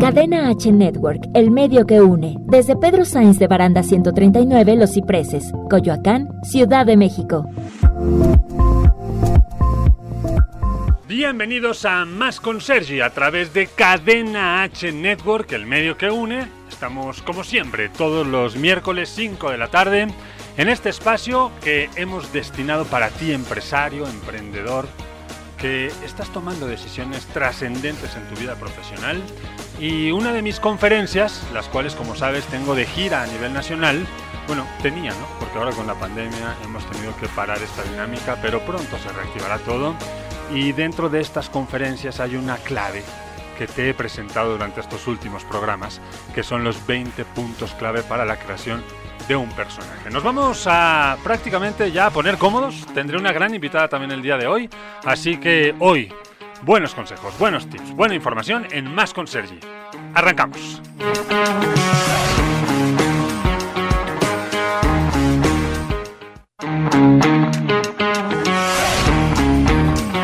Cadena H Network, el medio que une. Desde Pedro Sainz de Baranda 139, Los Cipreses, Coyoacán, Ciudad de México. Bienvenidos a Más con Sergi a través de Cadena H Network, el medio que une. Estamos como siempre todos los miércoles 5 de la tarde en este espacio que hemos destinado para ti empresario, emprendedor, que estás tomando decisiones trascendentes en tu vida profesional y una de mis conferencias, las cuales como sabes tengo de gira a nivel nacional, bueno, tenía, ¿no? Porque ahora con la pandemia hemos tenido que parar esta dinámica, pero pronto se reactivará todo y dentro de estas conferencias hay una clave que te he presentado durante estos últimos programas, que son los 20 puntos clave para la creación de un personaje. Nos vamos a prácticamente ya a poner cómodos. Tendré una gran invitada también el día de hoy. Así que hoy, buenos consejos, buenos tips, buena información en Más con Sergi. Arrancamos.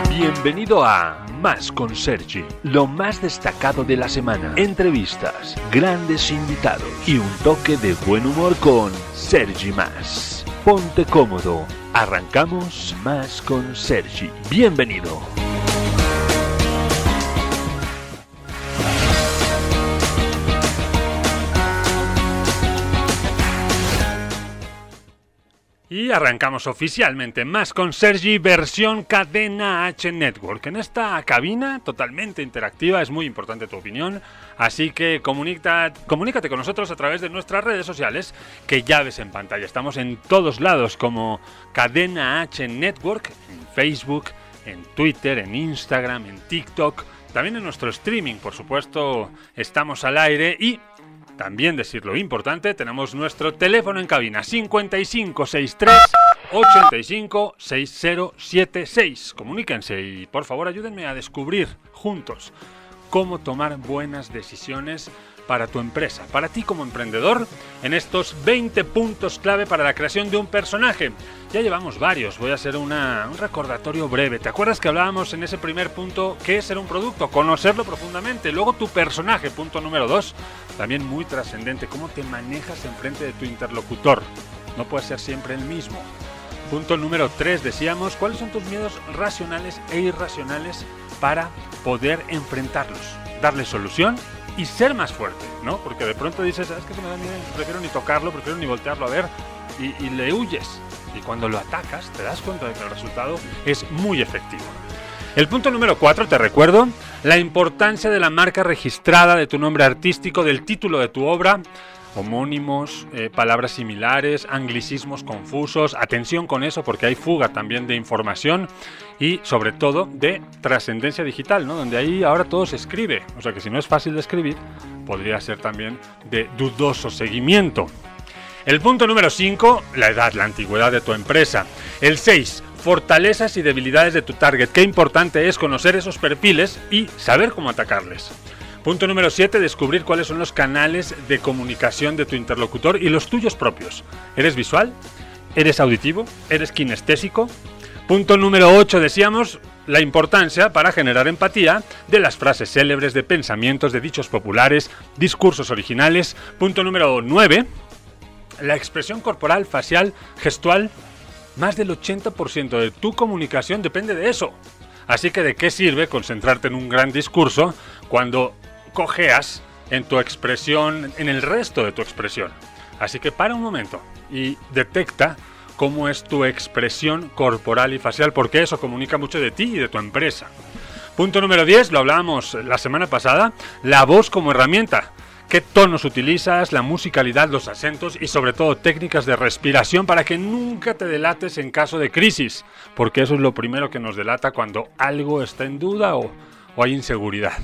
Bienvenido a Más con Sergi, lo más destacado de la semana. Entrevistas, grandes invitados y un toque de buen humor con Sergi Más. Ponte cómodo, arrancamos Más con Sergi. Bienvenido. Y arrancamos oficialmente más con Sergi versión Cadena H Network. En esta cabina totalmente interactiva es muy importante tu opinión, así que comunica, comunícate con nosotros a través de nuestras redes sociales que ya ves en pantalla. Estamos en todos lados como Cadena H Network, en Facebook, en Twitter, en Instagram, en TikTok, también en nuestro streaming, por supuesto, estamos al aire y también decirlo importante, tenemos nuestro teléfono en cabina 5563 85 6076. Comuníquense y por favor ayúdenme a descubrir juntos cómo tomar buenas decisiones para tu empresa, para ti como emprendedor, en estos 20 puntos clave para la creación de un personaje. Ya llevamos varios, voy a hacer un recordatorio breve. ¿Te acuerdas que hablábamos en ese primer punto qué es ser un producto? Conocerlo profundamente. Luego tu personaje, punto número 2, también muy trascendente, cómo te manejas en frente de tu interlocutor. No puede ser siempre el mismo. Punto número 3, decíamos, ¿cuáles son tus miedos racionales e irracionales para poder enfrentarlos? Darle solución y ser más fuerte, ¿no? Porque de pronto dices, es que se me da miedo, prefiero ni tocarlo, prefiero ni voltearlo a ver, y, y le huyes. Y cuando lo atacas, te das cuenta de que el resultado es muy efectivo. El punto número 4, te recuerdo, la importancia de la marca registrada de tu nombre artístico, del título de tu obra, homónimos, eh, palabras similares, anglicismos confusos, atención con eso porque hay fuga también de información y sobre todo de trascendencia digital, ¿no? donde ahí ahora todo se escribe, o sea que si no es fácil de escribir, podría ser también de dudoso seguimiento. El punto número 5, la edad, la antigüedad de tu empresa. El 6, fortalezas y debilidades de tu target. Qué importante es conocer esos perfiles y saber cómo atacarles. Punto número 7, descubrir cuáles son los canales de comunicación de tu interlocutor y los tuyos propios. ¿Eres visual? ¿Eres auditivo? ¿Eres kinestésico? Punto número 8, decíamos, la importancia para generar empatía de las frases célebres, de pensamientos, de dichos populares, discursos originales. Punto número 9, la expresión corporal, facial, gestual. Más del 80% de tu comunicación depende de eso. Así que de qué sirve concentrarte en un gran discurso cuando cojeas en tu expresión, en el resto de tu expresión. Así que para un momento y detecta cómo es tu expresión corporal y facial, porque eso comunica mucho de ti y de tu empresa. Punto número 10, lo hablábamos la semana pasada, la voz como herramienta. ¿Qué tonos utilizas, la musicalidad, los acentos y sobre todo técnicas de respiración para que nunca te delates en caso de crisis? Porque eso es lo primero que nos delata cuando algo está en duda o, o hay inseguridad.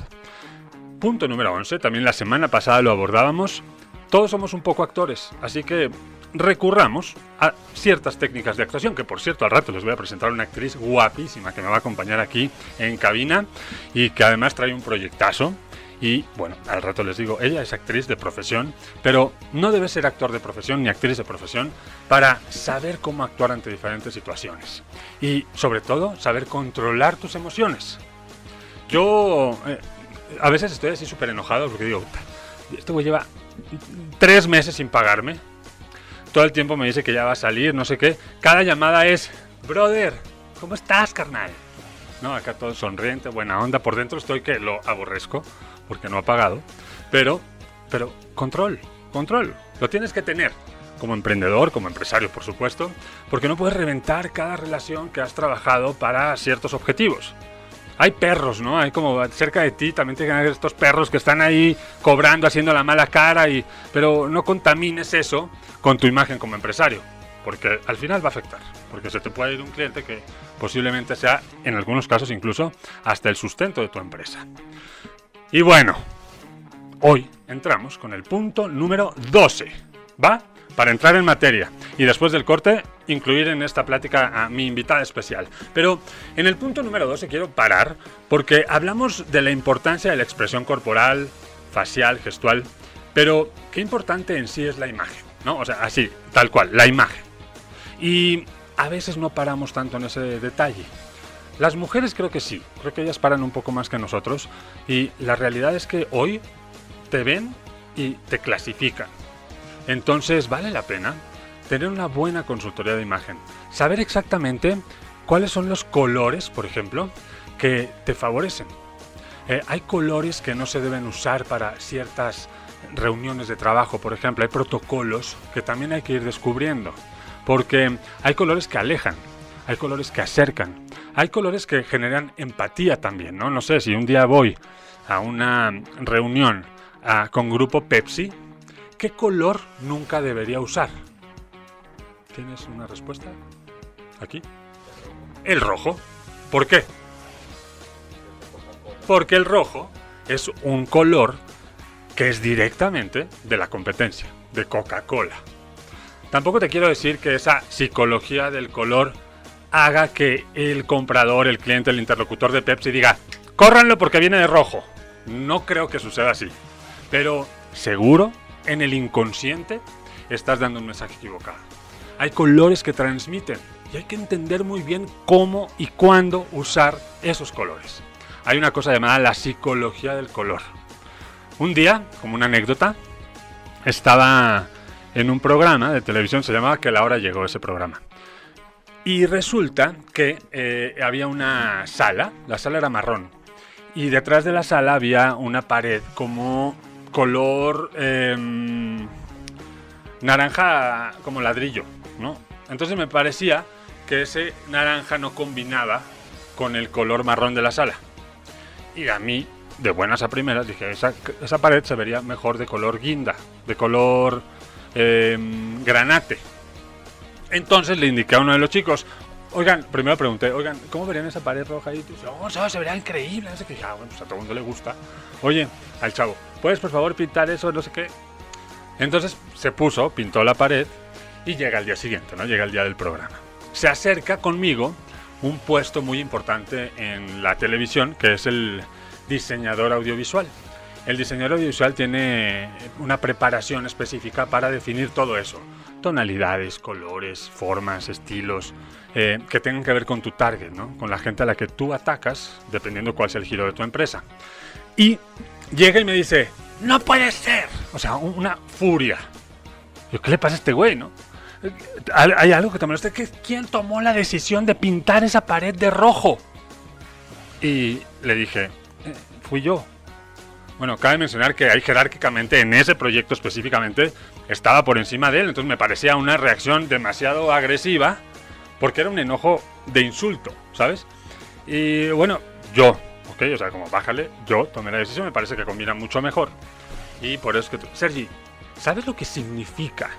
Punto número 11, también la semana pasada lo abordábamos. Todos somos un poco actores, así que recurramos a ciertas técnicas de actuación, que por cierto al rato les voy a presentar una actriz guapísima que me va a acompañar aquí en cabina y que además trae un proyectazo. Y bueno, al rato les digo, ella es actriz de profesión, pero no debe ser actor de profesión ni actriz de profesión para saber cómo actuar ante diferentes situaciones. Y sobre todo, saber controlar tus emociones. Yo eh, a veces estoy así súper enojado porque digo, este güey lleva tres meses sin pagarme. Todo el tiempo me dice que ya va a salir, no sé qué. Cada llamada es, brother, ¿cómo estás, carnal? No, acá todo sonriente, buena onda. Por dentro estoy que lo aborrezco porque no ha pagado. Pero, pero, control, control. Lo tienes que tener como emprendedor, como empresario, por supuesto, porque no puedes reventar cada relación que has trabajado para ciertos objetivos. Hay perros, ¿no? Hay como cerca de ti también tienen estos perros que están ahí cobrando, haciendo la mala cara, y, pero no contamines eso con tu imagen como empresario, porque al final va a afectar, porque se te puede ir un cliente que posiblemente sea, en algunos casos incluso, hasta el sustento de tu empresa. Y bueno, hoy entramos con el punto número 12, ¿va? Para entrar en materia y después del corte incluir en esta plática a mi invitada especial. Pero en el punto número 12 quiero parar porque hablamos de la importancia de la expresión corporal, facial, gestual, pero qué importante en sí es la imagen, ¿no? O sea, así, tal cual, la imagen. Y a veces no paramos tanto en ese detalle. Las mujeres creo que sí, creo que ellas paran un poco más que nosotros y la realidad es que hoy te ven y te clasifican entonces vale la pena tener una buena consultoría de imagen, saber exactamente cuáles son los colores, por ejemplo, que te favorecen. Eh, hay colores que no se deben usar para ciertas reuniones de trabajo, por ejemplo, hay protocolos que también hay que ir descubriendo, porque hay colores que alejan, hay colores que acercan, hay colores que generan empatía también, ¿no? No sé, si un día voy a una reunión ah, con grupo Pepsi, ¿Qué color nunca debería usar? ¿Tienes una respuesta? Aquí. El rojo. ¿Por qué? Porque el rojo es un color que es directamente de la competencia, de Coca-Cola. Tampoco te quiero decir que esa psicología del color haga que el comprador, el cliente, el interlocutor de Pepsi diga, córranlo porque viene de rojo. No creo que suceda así. Pero seguro en el inconsciente estás dando un mensaje equivocado. Hay colores que transmiten y hay que entender muy bien cómo y cuándo usar esos colores. Hay una cosa llamada la psicología del color. Un día, como una anécdota, estaba en un programa de televisión, se llamaba Que la hora llegó ese programa. Y resulta que eh, había una sala, la sala era marrón, y detrás de la sala había una pared como color em, naranja como ladrillo, ¿no? Entonces me parecía que ese naranja no combinaba con el color marrón de la sala. Y a mí, de buenas a primeras, dije, esa, esa pared se vería mejor de color guinda, de color em, granate. Entonces le indiqué a uno de los chicos, oigan, primero pregunté, oigan, ¿cómo verían esa pared roja ahí? oh, se vería increíble. que, ah, bueno, pues a todo el mundo le gusta. Oye, al chavo, ¿puedes por favor pintar eso? No sé qué. Entonces se puso, pintó la pared y llega el día siguiente, ¿no? Llega el día del programa. Se acerca conmigo un puesto muy importante en la televisión, que es el diseñador audiovisual. El diseñador audiovisual tiene una preparación específica para definir todo eso. Tonalidades, colores, formas, estilos, eh, que tengan que ver con tu target, ¿no? con la gente a la que tú atacas, dependiendo cuál sea el giro de tu empresa. Y llega y me dice, no puede ser. O sea, una furia. Yo, ¿qué le pasa a este güey, no? Hay algo que te molesta, quién tomó la decisión de pintar esa pared de rojo. Y le dije, eh, fui yo. Bueno, cabe mencionar que ahí jerárquicamente en ese proyecto específicamente estaba por encima de él, entonces me parecía una reacción demasiado agresiva porque era un enojo de insulto, ¿sabes? Y bueno, yo o sea, como bájale, yo tomé la decisión, me parece que combina mucho mejor. Y por eso que tú... Sergi, ¿sabes lo que significa?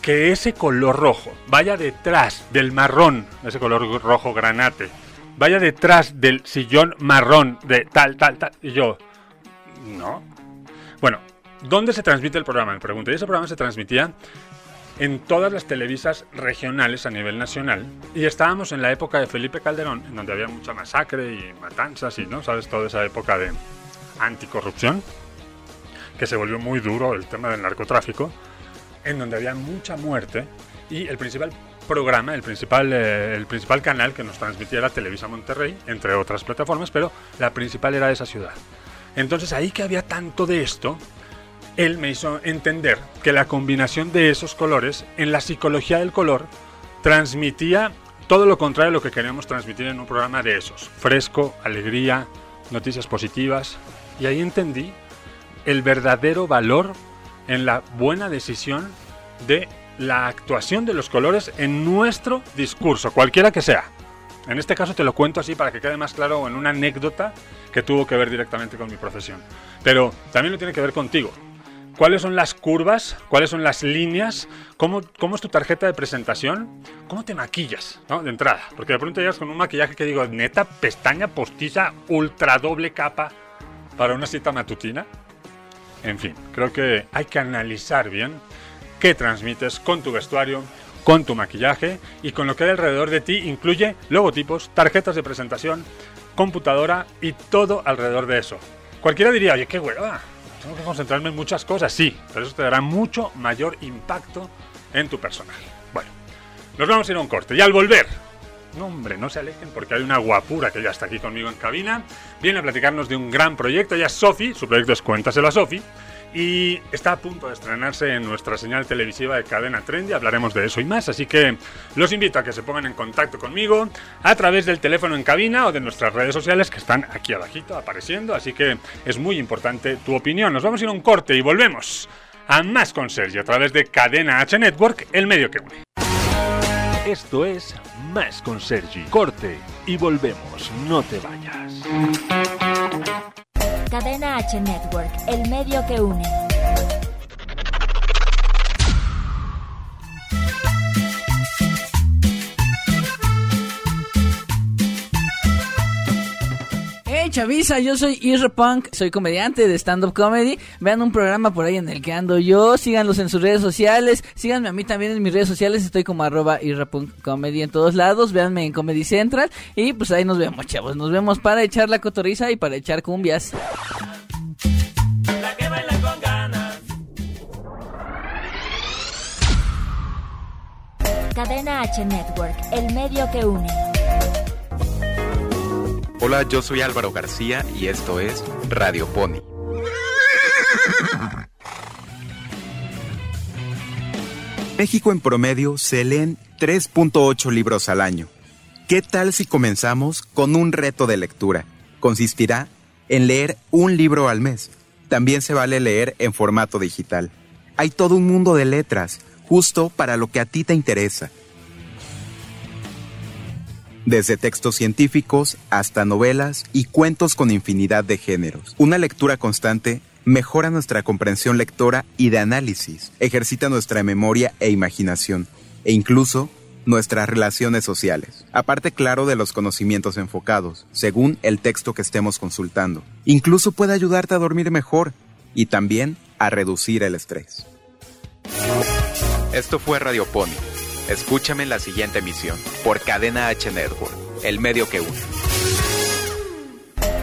Que ese color rojo vaya detrás del marrón, ese color rojo granate, vaya detrás del sillón marrón de tal, tal, tal. Y yo, no. Bueno, ¿dónde se transmite el programa? Me pregunté. Y ese programa se transmitía en todas las televisas regionales a nivel nacional. Y estábamos en la época de Felipe Calderón, en donde había mucha masacre y matanzas y, ¿no? ¿Sabes? Toda esa época de anticorrupción, que se volvió muy duro el tema del narcotráfico, en donde había mucha muerte y el principal programa, el principal, eh, el principal canal que nos transmitía era Televisa Monterrey, entre otras plataformas, pero la principal era esa ciudad. Entonces ahí que había tanto de esto, él me hizo entender que la combinación de esos colores en la psicología del color transmitía todo lo contrario a lo que queríamos transmitir en un programa de esos. Fresco, alegría, noticias positivas. Y ahí entendí el verdadero valor en la buena decisión de la actuación de los colores en nuestro discurso, cualquiera que sea. En este caso te lo cuento así para que quede más claro en una anécdota que tuvo que ver directamente con mi profesión. Pero también lo tiene que ver contigo. ¿Cuáles son las curvas? ¿Cuáles son las líneas? ¿Cómo, cómo es tu tarjeta de presentación? ¿Cómo te maquillas? De entrada. Porque de pronto llegas con un maquillaje que digo, neta, pestaña postiza, ultra doble capa para una cita matutina. En fin, creo que hay que analizar bien qué transmites con tu vestuario, con tu maquillaje y con lo que hay alrededor de ti incluye logotipos, tarjetas de presentación, computadora y todo alrededor de eso. Cualquiera diría, oye, qué hueva, tengo que concentrarme en muchas cosas, sí, pero eso te dará mucho mayor impacto en tu personaje. Bueno, nos vamos a ir a un corte. Y al volver, no hombre, no se alejen porque hay una guapura que ya está aquí conmigo en cabina, viene a platicarnos de un gran proyecto, ella es Sofi, su proyecto es Cuéntaselo a Sofi, y está a punto de estrenarse en nuestra señal televisiva de cadena Trendy. Hablaremos de eso y más, así que los invito a que se pongan en contacto conmigo a través del teléfono en cabina o de nuestras redes sociales que están aquí abajito apareciendo, así que es muy importante tu opinión. Nos vamos a ir a un corte y volvemos a más con Sergio a través de Cadena H Network, el medio que une. Esto es Más con Sergi. Corte y volvemos. No te vayas. Cadena H Network, el medio que une. Hey Chavisa, yo soy Irre Punk, soy comediante de stand-up comedy. Vean un programa por ahí en el que ando yo, síganlos en sus redes sociales, síganme a mí también en mis redes sociales, estoy como arroba Punk Comedy en todos lados, véanme en Comedy Central y pues ahí nos vemos chavos, nos vemos para echar la cotoriza y para echar cumbias. Cadena H Network, el medio que une. Hola, yo soy Álvaro García y esto es Radio Pony. México en promedio se leen 3.8 libros al año. ¿Qué tal si comenzamos con un reto de lectura? Consistirá en leer un libro al mes. También se vale leer en formato digital. Hay todo un mundo de letras, justo para lo que a ti te interesa desde textos científicos hasta novelas y cuentos con infinidad de géneros. Una lectura constante mejora nuestra comprensión lectora y de análisis, ejercita nuestra memoria e imaginación, e incluso nuestras relaciones sociales. Aparte, claro, de los conocimientos enfocados, según el texto que estemos consultando. Incluso puede ayudarte a dormir mejor y también a reducir el estrés. Esto fue Radio Pony Escúchame en la siguiente emisión por Cadena H Network, el medio que une.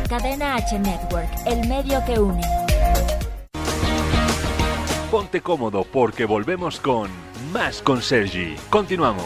Cadena H Network, el medio que une. Ponte cómodo porque volvemos con Más con Sergi. Continuamos.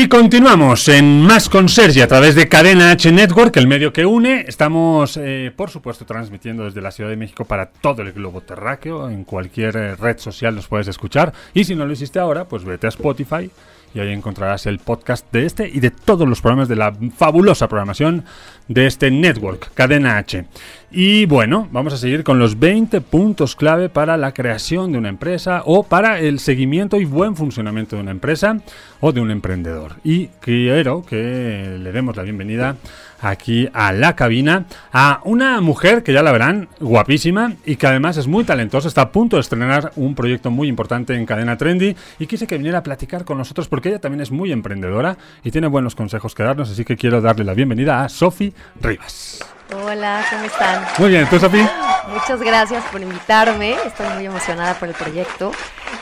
Y continuamos en Más con Sergi a través de Cadena H Network, el medio que une. Estamos, eh, por supuesto, transmitiendo desde la Ciudad de México para todo el globo terráqueo. En cualquier eh, red social nos puedes escuchar. Y si no lo hiciste ahora, pues vete a Spotify y ahí encontrarás el podcast de este y de todos los programas de la fabulosa programación de este network, Cadena H. Y bueno, vamos a seguir con los 20 puntos clave para la creación de una empresa o para el seguimiento y buen funcionamiento de una empresa o de un emprendedor. Y quiero que le demos la bienvenida aquí a la cabina a una mujer que ya la verán, guapísima y que además es muy talentosa, está a punto de estrenar un proyecto muy importante en Cadena Trendy y quise que viniera a platicar con nosotros porque ella también es muy emprendedora y tiene buenos consejos que darnos, así que quiero darle la bienvenida a Sofi Rivas. Hola, ¿cómo están? Muy bien, ¿tú Sofi? Muchas gracias por invitarme, estoy muy emocionada por el proyecto.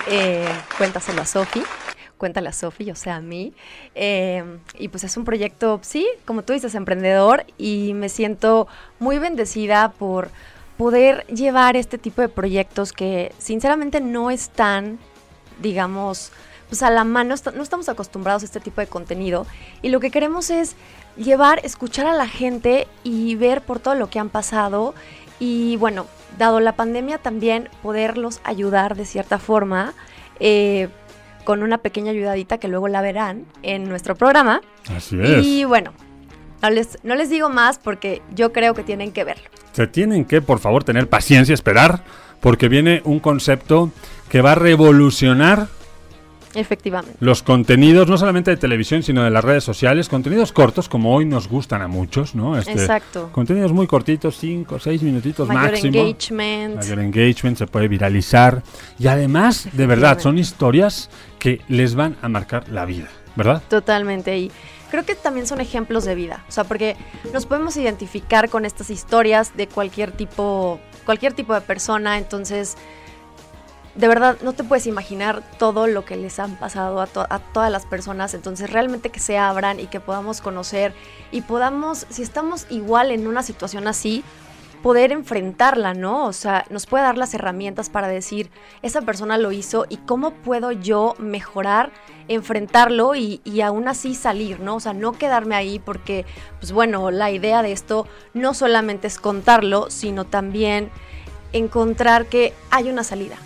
Eh, cuéntaselo a Sofi. Cuéntale a Sofi, o sea, a mí. Eh, y pues es un proyecto, sí, como tú dices, emprendedor y me siento muy bendecida por poder llevar este tipo de proyectos que sinceramente no están, digamos, pues a la mano, no estamos acostumbrados a este tipo de contenido y lo que queremos es llevar, escuchar a la gente y ver por todo lo que han pasado y bueno, dado la pandemia también poderlos ayudar de cierta forma eh, con una pequeña ayudadita que luego la verán en nuestro programa. Así es. Y bueno, no les, no les digo más porque yo creo que tienen que verlo. Se tienen que, por favor, tener paciencia, esperar, porque viene un concepto que va a revolucionar Efectivamente. los contenidos, no solamente de televisión, sino de las redes sociales, contenidos cortos, como hoy nos gustan a muchos, ¿no? Este, Exacto. Contenidos muy cortitos, 5, 6 minutitos Mayor máximo. engagement. Mayor engagement, se puede viralizar. Y además, de verdad, son historias que les van a marcar la vida, ¿verdad? Totalmente. Y creo que también son ejemplos de vida. O sea, porque nos podemos identificar con estas historias de cualquier tipo, cualquier tipo de persona. Entonces, de verdad, no te puedes imaginar todo lo que les han pasado a, to- a todas las personas. Entonces, realmente que se abran y que podamos conocer y podamos, si estamos igual en una situación así, poder enfrentarla, ¿no? O sea, nos puede dar las herramientas para decir, esa persona lo hizo y cómo puedo yo mejorar, enfrentarlo y, y aún así salir, ¿no? O sea, no quedarme ahí porque, pues bueno, la idea de esto no solamente es contarlo, sino también encontrar que hay una salida,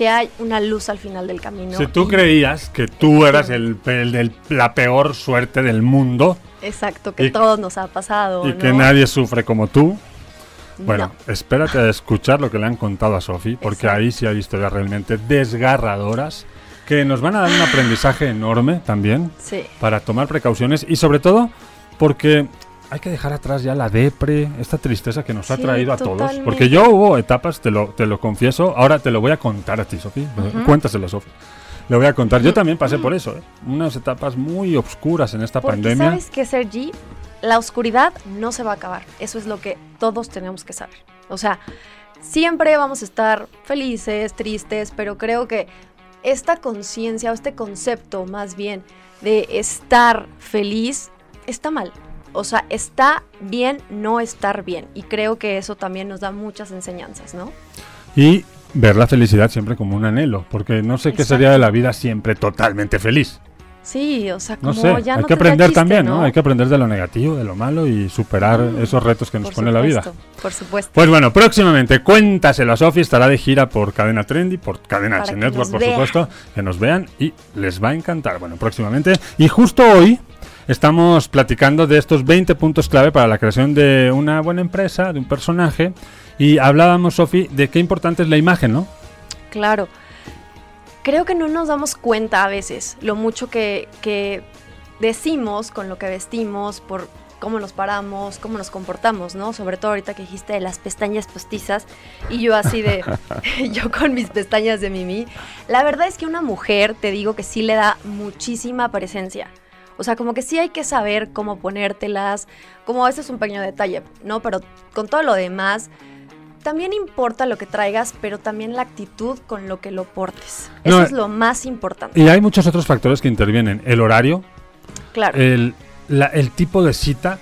que hay una luz al final del camino. Si tú creías que tú eras el, el de la peor suerte del mundo Exacto, que y- todos nos ha pasado. y ¿no? que nadie sufre como tú, bueno, No. espérate a escuchar lo que le han contado a Sofi, porque Exacto. ahí sí hay historias realmente desgarradoras que nos van a dar un aprendizaje enorme también Sí. para tomar precauciones y sobre todo porque hay que dejar atrás ya la depre, esta tristeza que nos ha traído a todos. Porque yo hubo etapas, te lo, te lo confieso, ahora te lo voy a contar a ti, Sofi. Cuéntaselo, Sofi. Le voy a contar. Yo también pasé por eso, ¿eh? unas etapas muy obscuras en esta Porque pandemia. sabes que Sergi, la oscuridad no se va a acabar. Eso es lo que todos tenemos que saber. O sea, siempre vamos a estar felices, tristes, pero creo que esta conciencia o este concepto más bien de estar feliz está mal. O sea, está bien no estar bien. Y creo que eso también nos da muchas enseñanzas, ¿no? Y ver la felicidad siempre como un anhelo, porque no sé qué sería de la vida siempre totalmente feliz. Sí, o sea, No como sé, ya hay no que aprender chiste, también, ¿no? ¿no? Hay que aprender de lo negativo, de lo malo y superar esos retos que nos pone la vida. Por supuesto. Pues bueno, próximamente cuéntaselo a Sofi, estará de gira por Cadena Trendy, por Cadena Para H Network, por vean. supuesto, que nos vean y les va a encantar. Bueno, próximamente. Y justo hoy estamos platicando de estos 20 puntos clave para la creación de una buena empresa, de un personaje. Y hablábamos, Sofi, de qué importante es la imagen, ¿no? Claro. Creo que no nos damos cuenta a veces lo mucho que, que decimos con lo que vestimos, por cómo nos paramos, cómo nos comportamos, ¿no? Sobre todo ahorita que dijiste de las pestañas postizas y yo así de, yo con mis pestañas de Mimi. La verdad es que una mujer, te digo que sí le da muchísima presencia. O sea, como que sí hay que saber cómo ponértelas, como ese es un pequeño detalle, ¿no? Pero con todo lo demás, también importa lo que traigas, pero también la actitud con lo que lo portes. Eso No, es lo más importante. Y hay muchos otros factores que intervienen. El horario, Claro. el, la- el tipo de cita,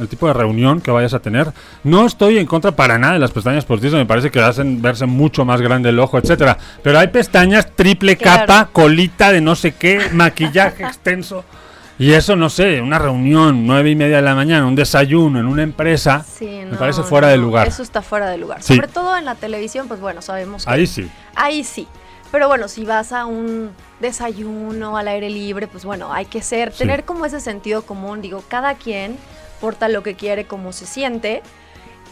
el tipo de reunión que vayas a tener. No estoy en contra para nada de las pestañas postizas, me parece que hacen verse mucho más grande el ojo, etcétera. Pero hay pestañas triple Claro. capa, colita de no sé qué, maquillaje extenso. Y eso, no sé, una reunión, nueve y media de la mañana, un desayuno en una empresa, Sí, me parece fuera de lugar. Eso está fuera de lugar. Sí. Sobre todo en la televisión, pues bueno, sabemos que Ahí sí. ahí sí. Pero bueno, si vas a un desayuno al aire libre, pues bueno, hay que ser, Sí. tener como ese sentido común. Digo, cada quien porta lo que quiere, como se siente.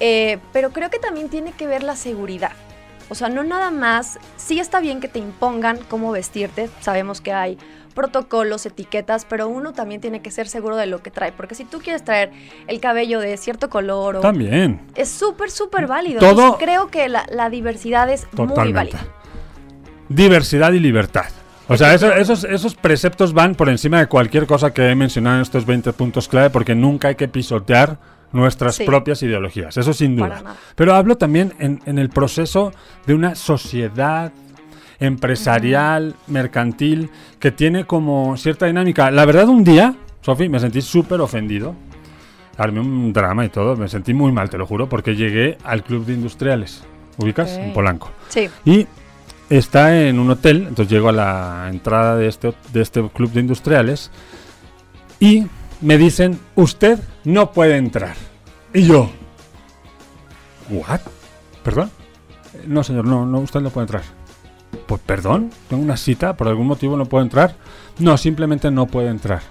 eh, pero creo que también tiene que ver la seguridad. O sea, no nada más, sí está bien que te impongan cómo vestirte, sabemos que hay protocolos, etiquetas, pero uno también tiene que ser seguro de lo que trae, porque si tú quieres traer el cabello de cierto color o También. es súper, súper válido. Todo- Entonces, creo que la, la diversidad es muy válida. Diversidad y libertad. O sea, eso- esos, esos preceptos van por encima de cualquier cosa que he mencionado en estos 20 puntos clave porque nunca hay que pisotear nuestras Sí. propias ideologías. Eso sin duda. Pero hablo también en, en el proceso de una sociedad empresarial, mercantil, que tiene como cierta dinámica. La verdad, un día, Sofi, me sentí súper ofendido. Armé un drama y todo. Me sentí muy mal, te lo juro, porque llegué al Club de Industriales. ¿Ubicas? Ok. En Polanco. Sí. Y está en un hotel, entonces llego a la entrada de este, de este club de industriales y me dicen, usted no puede entrar. Y yo, ¿what? ¿Perdón? No, señor, no, no, usted no puede entrar. Pues perdón, tengo una cita, por algún motivo no puedo entrar. No, simplemente no puede entrar.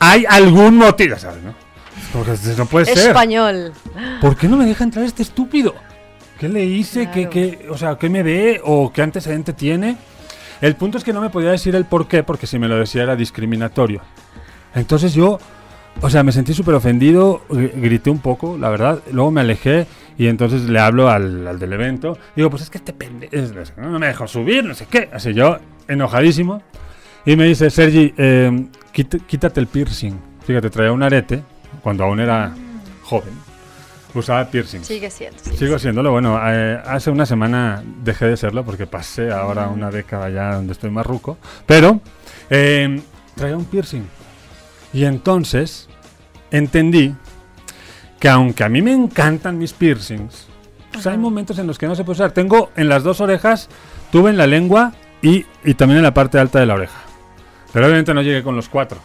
Hay algún motivo, ¿sabes? No? Porque no puede ser. Español. ¿Por qué no me deja entrar este estúpido? ¿Qué le hice? ¿Qué, Claro. qué- o sea, ¿qué me ve? ¿O qué antecedente tiene? El punto es que no me podía decir el por qué, porque si me lo decía era discriminatorio. Entonces yo, o sea, me sentí súper ofendido, gr- grité un poco, la verdad. Luego me alejé y entonces le hablo al, al del evento. Digo, pues es que este pendejo no me dejó subir, no sé qué. Así yo, enojadísimo. Y me dice, Sergi, eh, quít- quítate el piercing. Fíjate, traía un arete cuando aún era joven. Usaba piercing. Sigue siendo. sigue Sigo siéndolo. Bueno, eh, hace una semana dejé de serlo porque pasé ahora una década ya donde estoy más ruco. Pero eh, traía un piercing. Y entonces entendí que aunque a mí me encantan mis piercings, pues hay momentos en los que no se puede usar. Tengo en las dos orejas, tuve en la lengua y, y también en la parte alta de la oreja. Pero obviamente no llegué con los cuatro.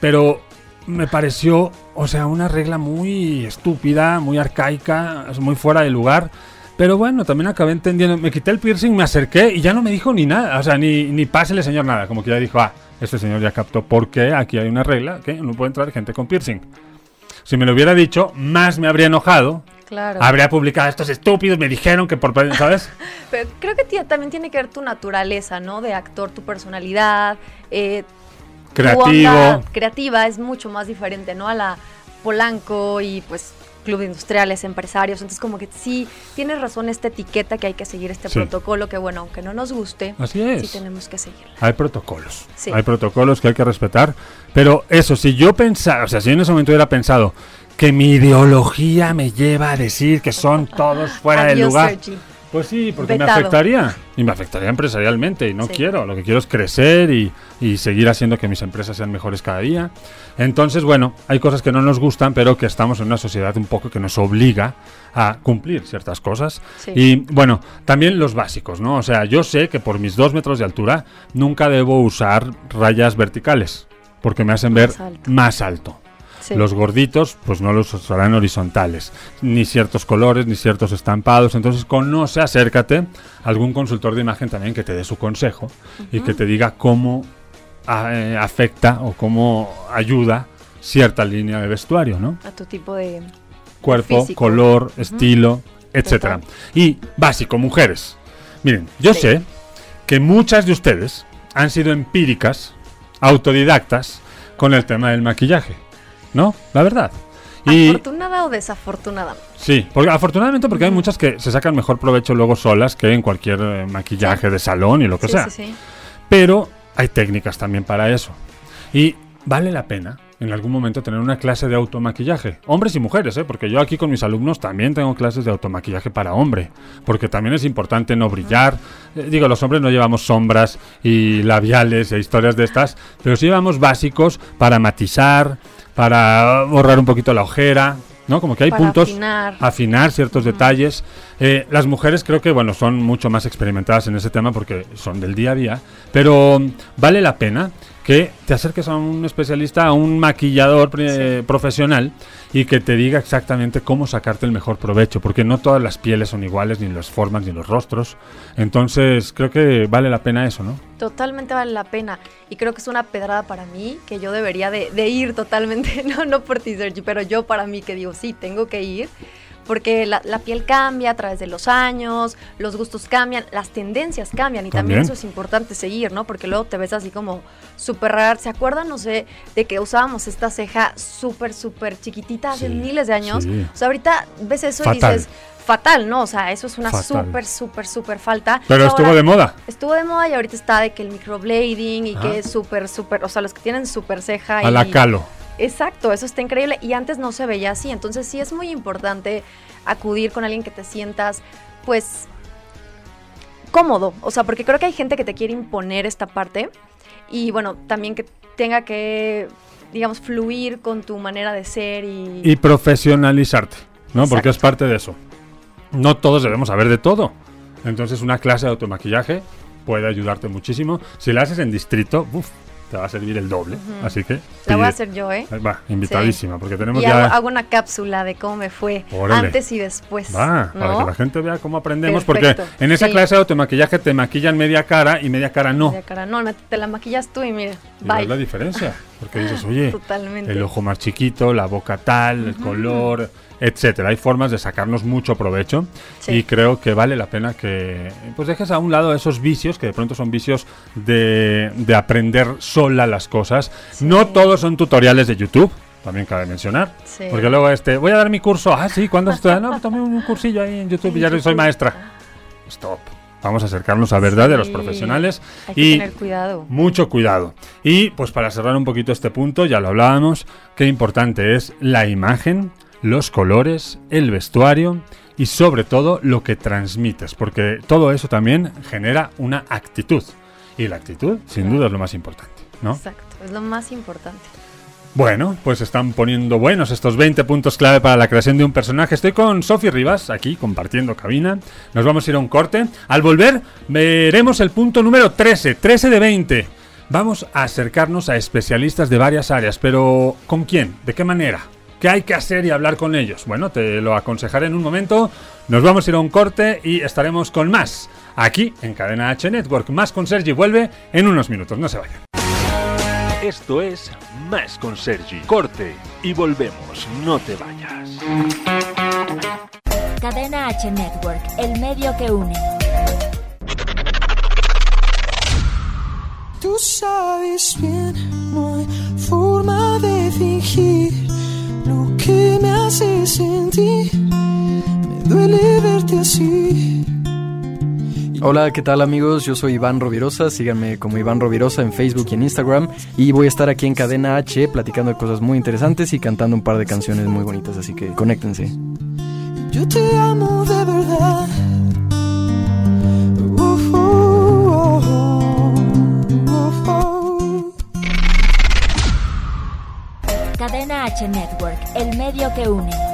Pero me pareció, o sea, una regla muy estúpida, muy arcaica, muy fuera de lugar. Pero bueno, también acabé entendiendo. Me quité el piercing, me acerqué y ya no me dijo ni nada. O sea, ni, ni pásele, señor, nada. Como que ya dijo, ah, este señor ya captó por qué aquí hay una regla que no puede entrar gente con piercing. Si me lo hubiera dicho, más me habría enojado. Claro. Habría publicado, estos estúpidos me dijeron que por... ¿Sabes? Pero creo que también tiene que ver tu naturaleza, ¿no? De actor, tu personalidad. eh, tu Creativo. onda creativa es mucho más diferente, ¿no? A la Polanco y pues club de industriales, empresarios. Entonces como que sí, tienes razón esta etiqueta que hay que seguir este Sí. protocolo que bueno, aunque no nos guste, Así es. sí tenemos que seguirlo. Hay protocolos. Sí. Hay protocolos que hay que respetar. Pero eso, si yo pensara, o sea, si en ese momento hubiera pensado que mi ideología me lleva a decir que son todos fuera de Adiós, lugar. Sergi. Pues sí, porque me afectaría. Y me afectaría empresarialmente. Y no Sí. quiero. Lo que quiero es crecer y, y seguir haciendo que mis empresas sean mejores cada día. Entonces, bueno, hay cosas que no nos gustan, pero que estamos en una sociedad un poco que nos obliga a cumplir ciertas cosas. Sí. Y bueno, también los básicos, ¿no? O sea, yo sé que por mis dos metros de altura nunca debo usar rayas verticales. Porque me hacen ver Más alto. más alto. Sí. Los gorditos, pues no los usarán horizontales, ni ciertos colores, ni ciertos estampados. Entonces, conoce, acércate a algún consultor de imagen también que te dé su consejo y que te diga cómo a- eh, afecta o cómo ayuda cierta línea de vestuario, ¿no? a tu tipo de... Cuerpo, Físico. color, estilo, etcétera. Y básico, mujeres. Miren, yo Sí. sé que muchas de ustedes han sido empíricas, autodidactas con el tema del maquillaje, ¿no? La verdad. Y ¿Afortunada o desafortunada? sí, porque afortunadamente porque hay muchas que se sacan mejor provecho luego solas que en cualquier eh, maquillaje de salón y lo que Sí, sea. sí. Pero hay técnicas también para eso. Y vale la pena en algún momento tener una clase de automaquillaje. Hombres y mujeres, ¿eh? porque yo aquí con mis alumnos también tengo clases de automaquillaje para hombre. Porque también es importante no brillar. Eh, digo, los hombres no llevamos sombras y labiales e historias de estas, pero sí llevamos básicos para matizar, para borrar un poquito la ojera. ¿No? Como que hay Para puntos afinar. afinar ciertos detalles. Eh, las mujeres creo que bueno son mucho más experimentadas en ese tema porque son del día a día, pero vale la pena que te acerques a un especialista, a un maquillador eh, profesional y que te diga exactamente cómo sacarte el mejor provecho, porque no todas las pieles son iguales, ni las formas, ni los rostros. Entonces creo que vale la pena eso, ¿no? Totalmente vale la pena. Y creo que es una pedrada para mí que yo debería de, de ir totalmente. No, no por ti, Sergi, pero yo para mí que digo, sí, tengo que ir. Porque la, la piel cambia a través de los años, los gustos cambian, las tendencias cambian y también, También. eso es importante seguir, ¿no? Porque luego te ves así como súper rara. ¿Se acuerdan, no sé, de que usábamos esta ceja súper, súper chiquitita hace Sí, miles de años? sí. O sea, ahorita ves eso Fatal. y dices, fatal, ¿no? O sea, eso es una súper, súper, súper falta. Pero estuvo de moda. Estuvo de moda y ahorita está de que el microblading y que es súper, súper, o sea, los que tienen súper ceja. A y, la calo. Exacto, eso está increíble y antes no se veía así, entonces sí es muy importante acudir con alguien que te sientas, pues, cómodo, o sea, porque creo que hay gente que te quiere imponer esta parte y bueno, también que tenga que, digamos, fluir con tu manera de ser y... Y profesionalizarte, ¿no? Porque es parte de eso. No todos debemos saber de todo. Entonces una clase de automaquillaje puede ayudarte muchísimo. Si la haces en distrito, uf, te va a servir el doble. Así que... La voy a hacer yo, ¿eh? Va, invitadísima, porque tenemos Y ya... hago, hago una cápsula de cómo me fue Órale. antes y después. Va, para ¿no? que la gente vea cómo aprendemos, Perfecto, porque en esa sí. clase de automaquillaje te maquillan media cara y media cara no. Ya, cara, no, te la maquillas tú y mira, Y ves la bye. diferencia, porque dices, oye, Totalmente. el ojo más chiquito, la boca tal, el color, etcétera. Hay formas de sacarnos mucho provecho Sí. y creo que vale la pena que pues dejes a un lado esos vicios que de pronto son vicios de, de aprender sola las cosas. No todos son tutoriales de YouTube. También cabe mencionar. Sí. Porque luego este, voy a dar mi curso. Ah, sí, ¿cuándo estoy? No, tomé un cursillo ahí en YouTube y ya soy maestra. Stop. Vamos a acercarnos a verdad de los Sí, profesionales. Hay que y tener cuidado. mucho cuidado. Y pues para cerrar un poquito este punto, ya lo hablábamos, qué importante es la imagen, los colores, el vestuario y sobre todo lo que transmites, porque todo eso también genera una actitud. Y la actitud, sin duda, es lo más importante, ¿no? Exacto, es lo más importante. Bueno, pues están poniendo buenos estos 20 puntos clave para la creación de un personaje. Estoy con Sofi Rivas, aquí compartiendo cabina. Nos vamos a ir a un corte. Al volver, veremos el punto número 13, 13 de 20. Vamos a acercarnos a especialistas de varias áreas, pero ¿con quién? ¿De qué manera? ¿Qué hay que hacer y hablar con ellos? Bueno, te lo aconsejaré en un momento. Nos vamos a ir a un corte y estaremos con más. Aquí en Cadena H Network. Más con Sergi vuelve en unos minutos. No se vayan. Esto es Más con Sergi. Corte y volvemos. No te vayas. Cadena H Network, el medio que une. Tú sabes bien, no hay forma de fingir lo que me hace sentir. Me duele verte así. Hola, ¿qué tal amigos? Yo soy Iván Rovirosa, síganme como Iván Rovirosa en Facebook y en Instagram y voy a estar aquí en Cadena H platicando de cosas muy interesantes y cantando un par de canciones muy bonitas, así que conéctense. Yo te amo de verdad. Uh, uh, oh, oh, oh. Cadena H Network, el medio que une.